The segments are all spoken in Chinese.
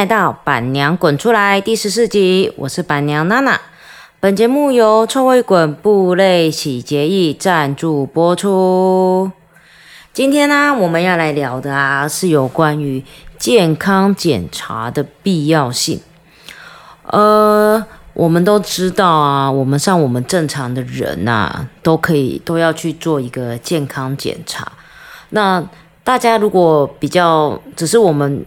来到板娘滚出来第十四集，我是板娘娜娜。本节目由臭味滚布类洗洁液赞助播出。今天呢，我们要来聊的啊，是有关于健康检查的必要性。呃，我们都知道啊，我们像我们正常的人呐，都可以都要去做一个健康检查。那大家如果比较，只是我们。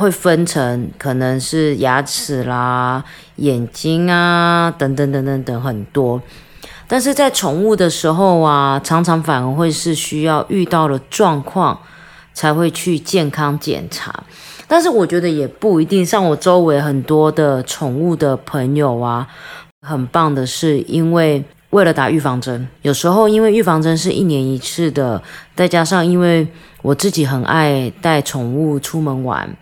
会分成可能是牙齿啦、眼睛啊等等等等等很多，但是在宠物的时候啊，常常反而会是需要遇到了状况才会去健康检查。但是我觉得也不一定，像我周围很多的宠物的朋友啊，很棒的是，因为为了打预防针，有时候因为预防针是一年一次的，再加上因为我自己很爱带宠物出门玩。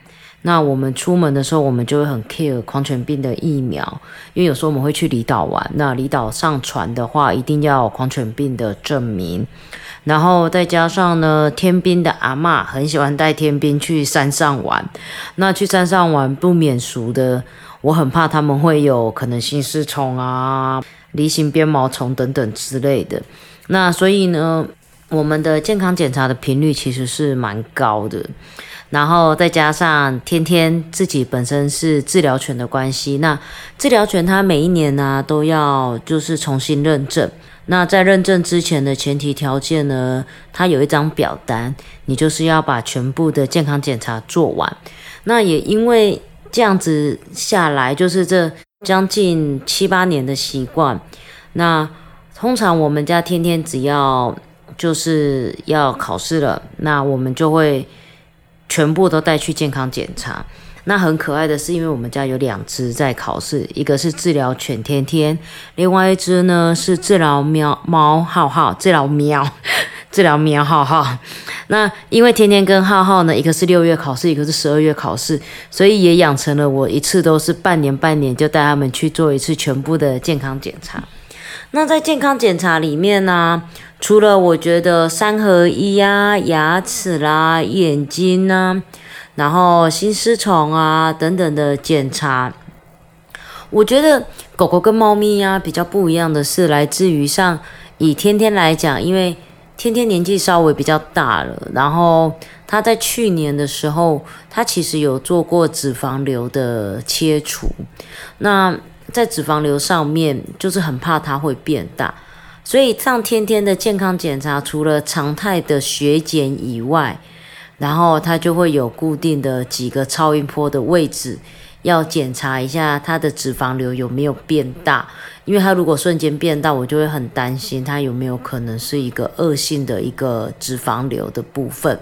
那我们出门的时候，我们就会很 care 狂犬病的疫苗，因为有时候我们会去离岛玩，那离岛上船的话，一定要狂犬病的证明。然后再加上呢，天兵的阿妈很喜欢带天兵去山上玩，那去山上玩不免俗的，我很怕他们会有可能心丝虫啊、梨形鞭毛虫等等之类的。那所以呢，我们的健康检查的频率其实是蛮高的。然后再加上天天自己本身是治疗犬的关系，那治疗犬它每一年呢都要就是重新认证。那在认证之前的前提条件呢，它有一张表单，你就是要把全部的健康检查做完。那也因为这样子下来，就是这将近七八年的习惯。那通常我们家天天只要就是要考试了，那我们就会。全部都带去健康检查。那很可爱的是，因为我们家有两只在考试，一个是治疗犬天天，另外一只呢是治疗喵猫浩浩，治疗喵，治疗喵浩浩。那因为天天跟浩浩呢，一个是六月考试，一个是十二月考试，所以也养成了我一次都是半年半年就带他们去做一次全部的健康检查。那在健康检查里面呢？除了我觉得三合一啊、牙齿啦、眼睛呐，然后心丝虫啊等等的检查，我觉得狗狗跟猫咪呀比较不一样的是，来自于像以天天来讲，因为天天年纪稍微比较大了，然后他在去年的时候，他其实有做过脂肪瘤的切除，那在脂肪瘤上面就是很怕它会变大。所以上天天的健康检查，除了常态的血检以外，然后它就会有固定的几个超音波的位置，要检查一下它的脂肪瘤有没有变大。因为它如果瞬间变大，我就会很担心它有没有可能是一个恶性的一个脂肪瘤的部分。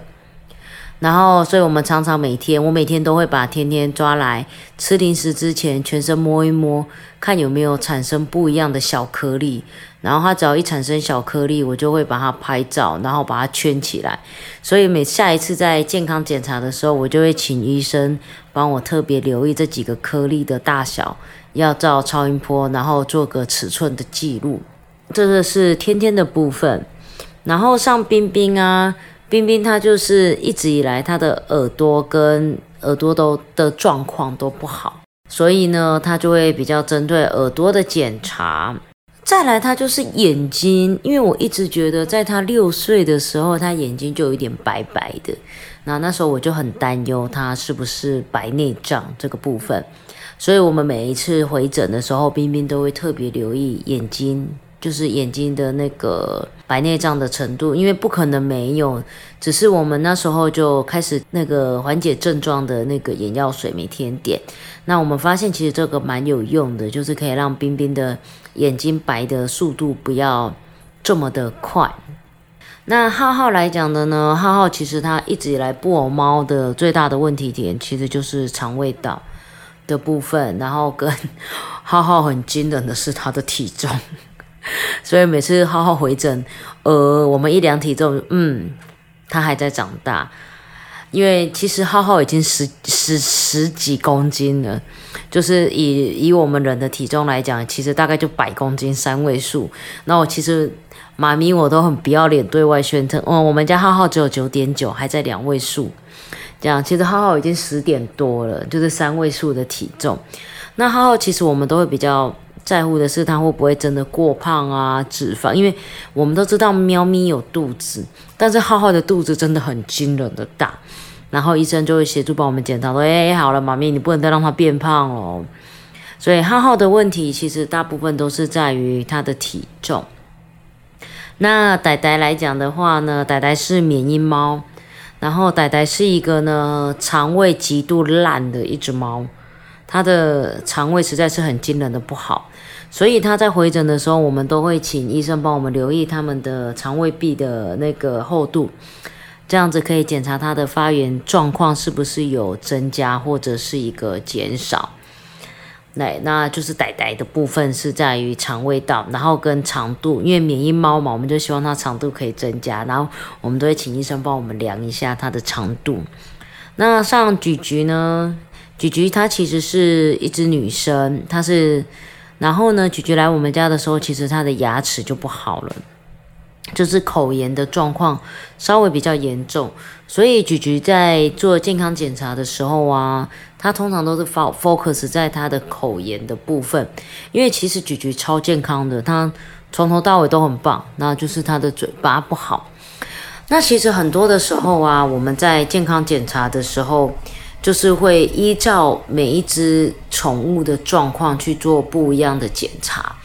然后，所以我们常常每天，我每天都会把天天抓来吃零食之前，全身摸一摸，看有没有产生不一样的小颗粒。然后它只要一产生小颗粒，我就会把它拍照，然后把它圈起来。所以每下一次在健康检查的时候，我就会请医生帮我特别留意这几个颗粒的大小，要照超音波，然后做个尺寸的记录。这个是天天的部分。然后像冰冰啊。冰冰他就是一直以来他的耳朵跟耳朵都的状况都不好，所以呢，他就会比较针对耳朵的检查。再来，他就是眼睛，因为我一直觉得在他六岁的时候，他眼睛就有一点白白的，那那时候我就很担忧他是不是白内障这个部分，所以我们每一次回诊的时候，冰冰都会特别留意眼睛。就是眼睛的那个白内障的程度，因为不可能没有，只是我们那时候就开始那个缓解症状的那个眼药水每天点。那我们发现其实这个蛮有用的，就是可以让冰冰的眼睛白的速度不要这么的快。那浩浩来讲的呢，浩浩其实他一直以来布偶猫的最大的问题点其实就是肠胃道的部分，然后跟 浩浩很惊人的是他的体重。所以每次浩浩回诊，呃，我们一量体重，嗯，他还在长大，因为其实浩浩已经十十十几公斤了，就是以以我们人的体重来讲，其实大概就百公斤三位数。那我其实妈咪我都很不要脸对外宣称，哦，我们家浩浩只有九点九，还在两位数。这样，其实浩浩已经十点多了，就是三位数的体重。那浩浩其实我们都会比较在乎的是他会不会真的过胖啊，脂肪，因为我们都知道喵咪有肚子，但是浩浩的肚子真的很惊人的大。然后医生就会协助帮我们检查，说：“哎，好了，妈咪，你不能再让它变胖哦。”所以浩浩的问题其实大部分都是在于他的体重。那呆呆来讲的话呢，呆呆是缅因猫，然后呆呆是一个呢肠胃极度烂的一只猫，它的肠胃实在是很惊人的不好，所以他在回诊的时候，我们都会请医生帮我们留意他们的肠胃壁的那个厚度。这样子可以检查它的发源状况是不是有增加或者是一个减少。那那就是呆呆的部分是在于肠胃道，然后跟长度，因为免疫猫嘛，我们就希望它长度可以增加，然后我们都会请医生帮我们量一下它的长度。那像橘橘呢，橘橘它其实是一只女生，它是，然后呢，橘橘来我们家的时候，其实它的牙齿就不好了。就是口炎的状况稍微比较严重，所以菊菊在做健康检查的时候啊，他通常都是 focus 在他的口炎的部分，因为其实菊菊超健康的，他从头到尾都很棒，那就是他的嘴巴不好。那其实很多的时候啊，我们在健康检查的时候，就是会依照每一只宠物的状况去做不一样的检查。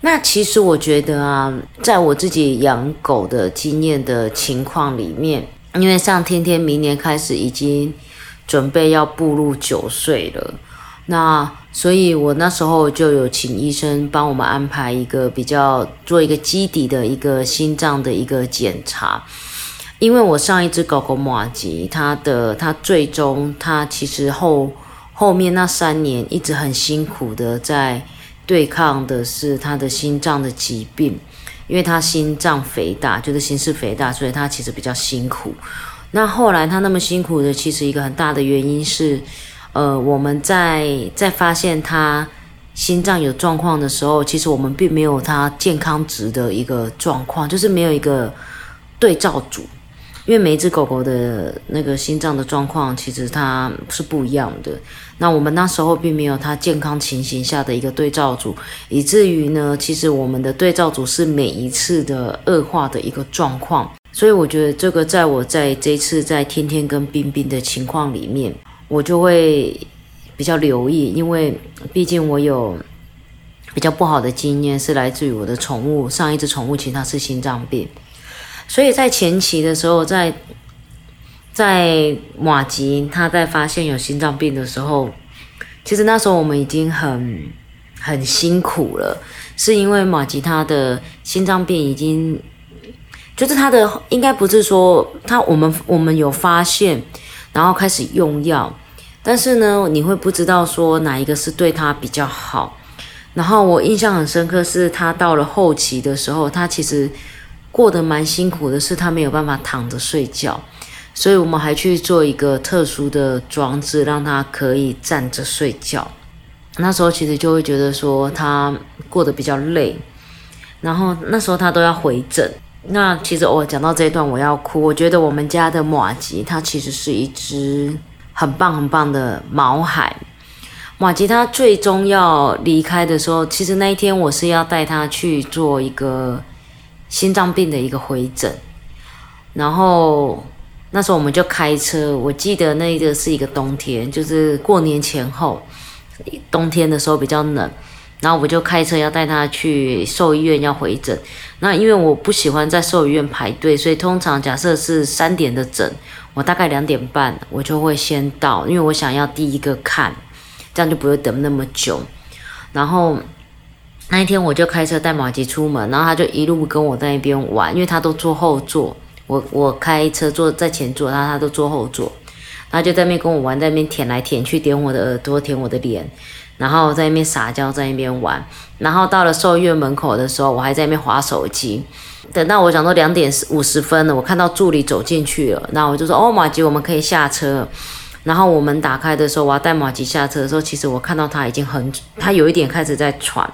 那其实我觉得啊，在我自己养狗的经验的情况里面，因为像天天明年开始已经准备要步入九岁了，那所以我那时候就有请医生帮我们安排一个比较做一个基底的一个心脏的一个检查，因为我上一只狗狗马吉，它的它最终它其实后后面那三年一直很辛苦的在。对抗的是它的心脏的疾病，因为它心脏肥大，就是心室肥大，所以它其实比较辛苦。那后来它那么辛苦的，其实一个很大的原因是，呃，我们在在发现它心脏有状况的时候，其实我们并没有它健康值的一个状况，就是没有一个对照组。因为每一只狗狗的那个心脏的状况其实它是不一样的，那我们那时候并没有它健康情形下的一个对照组，以至于呢，其实我们的对照组是每一次的恶化的一个状况，所以我觉得这个在我在这次在天天跟冰冰的情况里面，我就会比较留意，因为毕竟我有比较不好的经验是来自于我的宠物，上一只宠物其实它是心脏病。所以在前期的时候，在在马吉他在发现有心脏病的时候，其实那时候我们已经很很辛苦了，是因为马吉他的心脏病已经就是他的应该不是说他我们我们有发现，然后开始用药，但是呢，你会不知道说哪一个是对他比较好。然后我印象很深刻，是他到了后期的时候，他其实。过得蛮辛苦的是，他没有办法躺着睡觉，所以我们还去做一个特殊的装置，让他可以站着睡觉。那时候其实就会觉得说他过得比较累，然后那时候他都要回诊。那其实我讲到这一段我要哭，我觉得我们家的马吉它其实是一只很棒很棒的毛海。马吉它最终要离开的时候，其实那一天我是要带它去做一个。心脏病的一个回诊，然后那时候我们就开车，我记得那个是一个冬天，就是过年前后，冬天的时候比较冷，然后我就开车要带他去兽医院要回诊。那因为我不喜欢在兽医院排队，所以通常假设是三点的诊，我大概两点半我就会先到，因为我想要第一个看，这样就不会等那么久，然后。那一天我就开车带马吉出门，然后他就一路跟我在那边玩，因为他都坐后座，我我开车坐在前座，然后他都坐后座，他就在那边跟我玩，在那边舔来舔去，舔我的耳朵，舔我的脸，然后在那边撒娇，在那边玩。然后到了兽医院门口的时候，我还在那边划手机。等到我讲到两点五十分了，我看到助理走进去了，那我就说：“哦，马吉，我们可以下车。”然后我们打开的时候，我要带马吉下车的时候，其实我看到他已经很，他有一点开始在喘。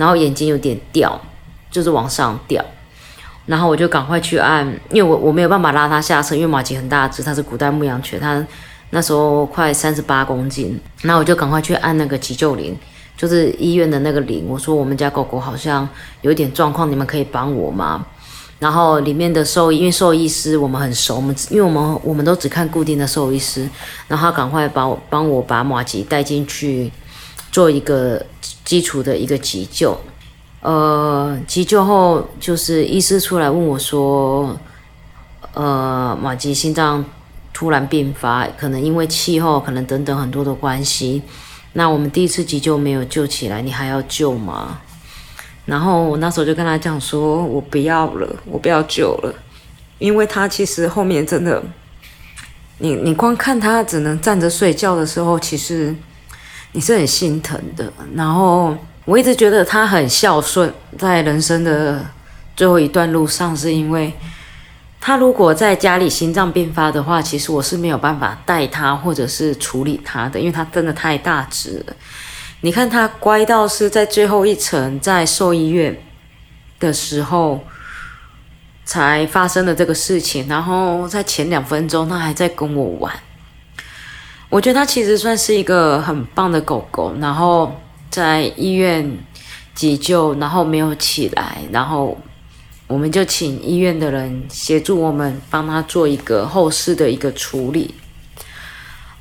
然后眼睛有点掉，就是往上掉。然后我就赶快去按，因为我我没有办法拉它下车，因为马吉很大只，它是古代牧羊犬，它那时候快三十八公斤，那我就赶快去按那个急救铃，就是医院的那个铃。我说我们家狗狗好像有点状况，你们可以帮我吗？然后里面的兽医，因为兽医师我们很熟，我们因为我们我们都只看固定的兽医师，然后他赶快把我帮我把马吉带进去做一个基础的一个急救。呃，急救后就是医师出来问我说，呃，马吉心脏突然病发，可能因为气候，可能等等很多的关系。那我们第一次急救没有救起来，你还要救吗？然后我那时候就跟他讲说，我不要了，我不要救了，因为他其实后面真的，你你光看他只能站着睡觉的时候，其实你是很心疼的。然后。我一直觉得他很孝顺，在人生的最后一段路上，是因为他如果在家里心脏病发的话，其实我是没有办法带他或者是处理他的，因为他真的太大只了。你看他乖到是在最后一层，在兽医院的时候才发生了这个事情，然后在前两分钟他还在跟我玩。我觉得他其实算是一个很棒的狗狗，然后。在医院急救，然后没有起来，然后我们就请医院的人协助我们，帮他做一个后事的一个处理。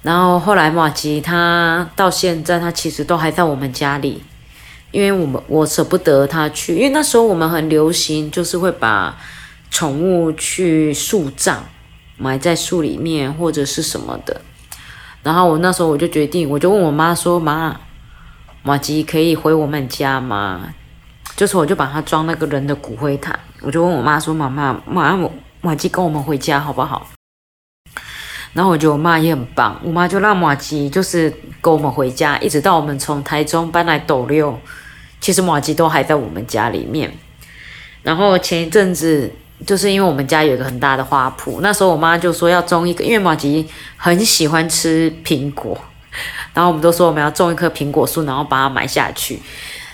然后后来马吉他到现在，他其实都还在我们家里，因为我们我舍不得他去，因为那时候我们很流行，就是会把宠物去树葬，埋在树里面或者是什么的。然后我那时候我就决定，我就问我妈说：“妈。”马吉可以回我们家吗？就是我就把它装那个人的骨灰坛，我就问我妈说：“妈妈，马上马吉跟我们回家好不好？”然后我觉得我妈也很棒，我妈就让马吉就是跟我们回家，一直到我们从台中搬来斗六，其实马吉都还在我们家里面。然后前一阵子，就是因为我们家有一个很大的花圃，那时候我妈就说要种一个，因为马吉很喜欢吃苹果。然后我们都说我们要种一棵苹果树，然后把它埋下去。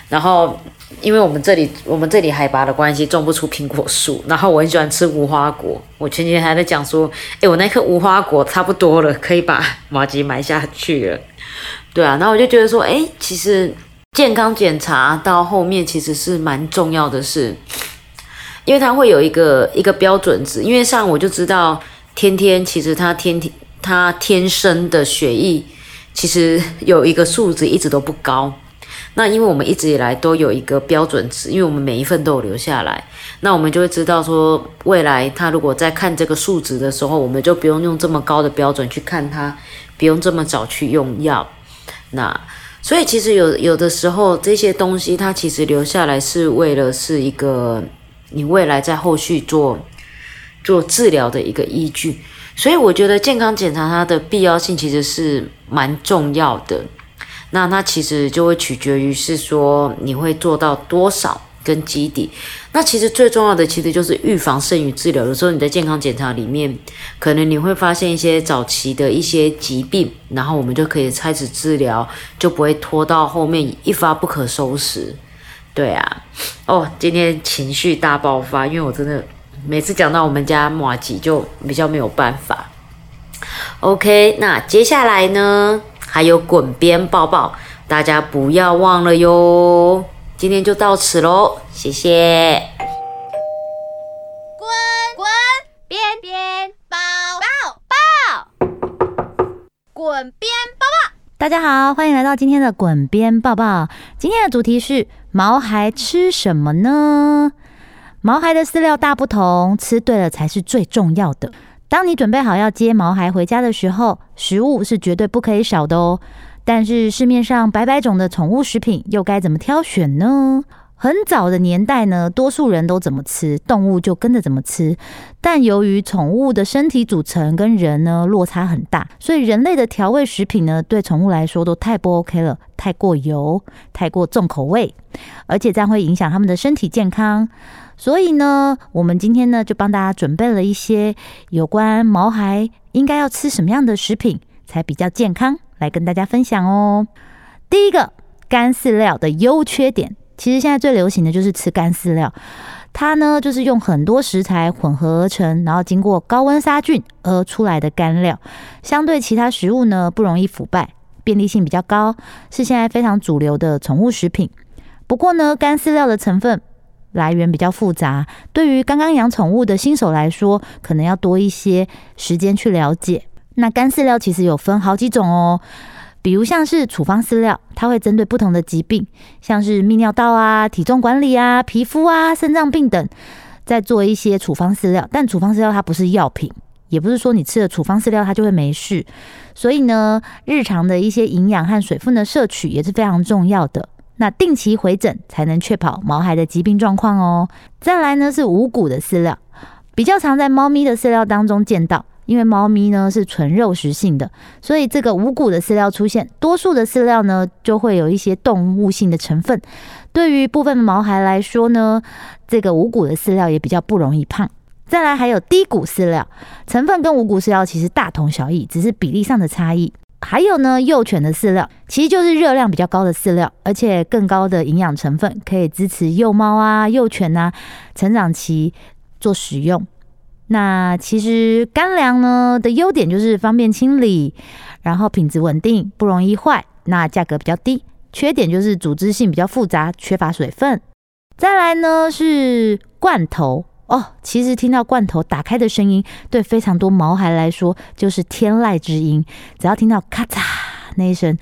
然后因为我们这里我们这里海拔的关系，种不出苹果树。然后我很喜欢吃无花果，我前几天还在讲说，哎，我那棵无花果差不多了，可以把马吉埋下去了。对啊，然后我就觉得说，哎，其实健康检查到后面其实是蛮重要的事，因为它会有一个一个标准值。因为像我就知道，天天其实他天天他天生的血液。其实有一个数值一直都不高，那因为我们一直以来都有一个标准值，因为我们每一份都有留下来，那我们就会知道说，未来他如果在看这个数值的时候，我们就不用用这么高的标准去看他，不用这么早去用药。那所以其实有有的时候这些东西它其实留下来是为了是一个你未来在后续做做治疗的一个依据。所以我觉得健康检查它的必要性其实是蛮重要的。那它其实就会取决于是说你会做到多少跟基底。那其实最重要的其实就是预防胜于治疗。有时候你在健康检查里面，可能你会发现一些早期的一些疾病，然后我们就可以开始治疗，就不会拖到后面一发不可收拾。对啊，哦，今天情绪大爆发，因为我真的。每次讲到我们家马吉就比较没有办法。OK，那接下来呢还有滚边抱抱，大家不要忘了哟。今天就到此喽，谢谢。滚滚边边抱抱抱，滚边。大家好，欢迎来到今天的滚边抱抱。今天的主题是毛孩吃什么呢？毛孩的饲料大不同，吃对了才是最重要的。当你准备好要接毛孩回家的时候，食物是绝对不可以少的哦。但是市面上百百种的宠物食品，又该怎么挑选呢？很早的年代呢，多数人都怎么吃，动物就跟着怎么吃。但由于宠物的身体组成跟人呢落差很大，所以人类的调味食品呢，对宠物来说都太不 OK 了，太过油，太过重口味，而且这样会影响它们的身体健康。所以呢，我们今天呢就帮大家准备了一些有关毛孩应该要吃什么样的食品才比较健康，来跟大家分享哦。第一个，干饲料的优缺点，其实现在最流行的就是吃干饲料。它呢就是用很多食材混合而成，然后经过高温杀菌而出来的干料，相对其他食物呢不容易腐败，便利性比较高，是现在非常主流的宠物食品。不过呢，干饲料的成分来源比较复杂，对于刚刚养宠物的新手来说，可能要多一些时间去了解。那干饲料其实有分好几种哦。比如像是处方饲料，它会针对不同的疾病，像是泌尿道啊、体重管理啊、皮肤啊、肾脏病等，在做一些处方饲料。但处方饲料它不是药品，也不是说你吃了处方饲料它就会没事。所以呢，日常的一些营养和水分的摄取也是非常重要的。那定期回诊才能确保毛孩的疾病状况哦。再来呢是五谷的饲料，比较常在猫咪的饲料当中见到。因为猫咪呢是纯肉食性的，所以这个五谷的饲料出现，多数的饲料呢就会有一些动物性的成分。对于部分毛孩来说呢，这个五谷的饲料也比较不容易胖。再来还有低谷饲料，成分跟五谷饲料其实大同小异，只是比例上的差异。还有呢，幼犬的饲料其实就是热量比较高的饲料，而且更高的营养成分，可以支持幼猫啊、幼犬啊成长期做使用。那其实干粮呢的优点就是方便清理，然后品质稳定，不容易坏，那价格比较低。缺点就是组织性比较复杂，缺乏水分。再来呢是罐头哦，其实听到罐头打开的声音，对非常多毛孩来说就是天籁之音。只要听到咔嚓那一声，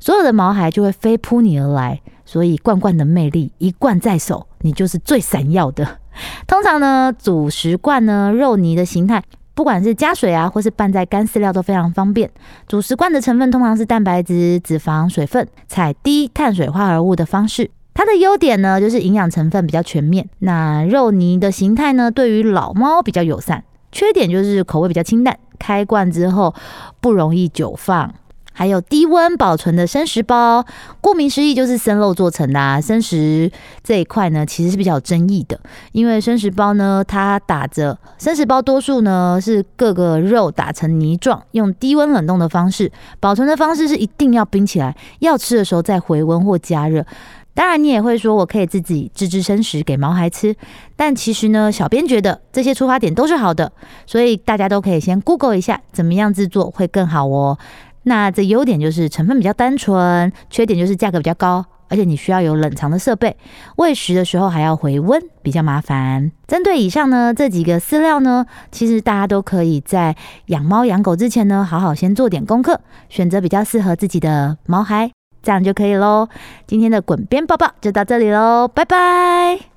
所有的毛孩就会飞扑你而来。所以罐罐的魅力，一罐在手，你就是最闪耀的。通常呢，主食罐呢，肉泥的形态，不管是加水啊，或是拌在干饲料都非常方便。主食罐的成分通常是蛋白质、脂肪、水分，采低碳水化合物的方式。它的优点呢，就是营养成分比较全面。那肉泥的形态呢，对于老猫比较友善。缺点就是口味比较清淡，开罐之后不容易久放。还有低温保存的生食包，顾名思义就是生肉做成的。啊。生食这一块呢，其实是比较有争议的，因为生食包呢，它打着生食包，多数呢是各个肉打成泥状，用低温冷冻的方式保存的方式是一定要冰起来，要吃的时候再回温或加热。当然，你也会说我可以自己自制生食给毛孩吃，但其实呢，小编觉得这些出发点都是好的，所以大家都可以先 Google 一下，怎么样制作会更好哦。那这优点就是成分比较单纯，缺点就是价格比较高，而且你需要有冷藏的设备，喂食的时候还要回温，比较麻烦。针对以上呢这几个饲料呢，其实大家都可以在养猫养狗之前呢，好好先做点功课，选择比较适合自己的毛孩，这样就可以喽。今天的滚边抱抱就到这里喽，拜拜。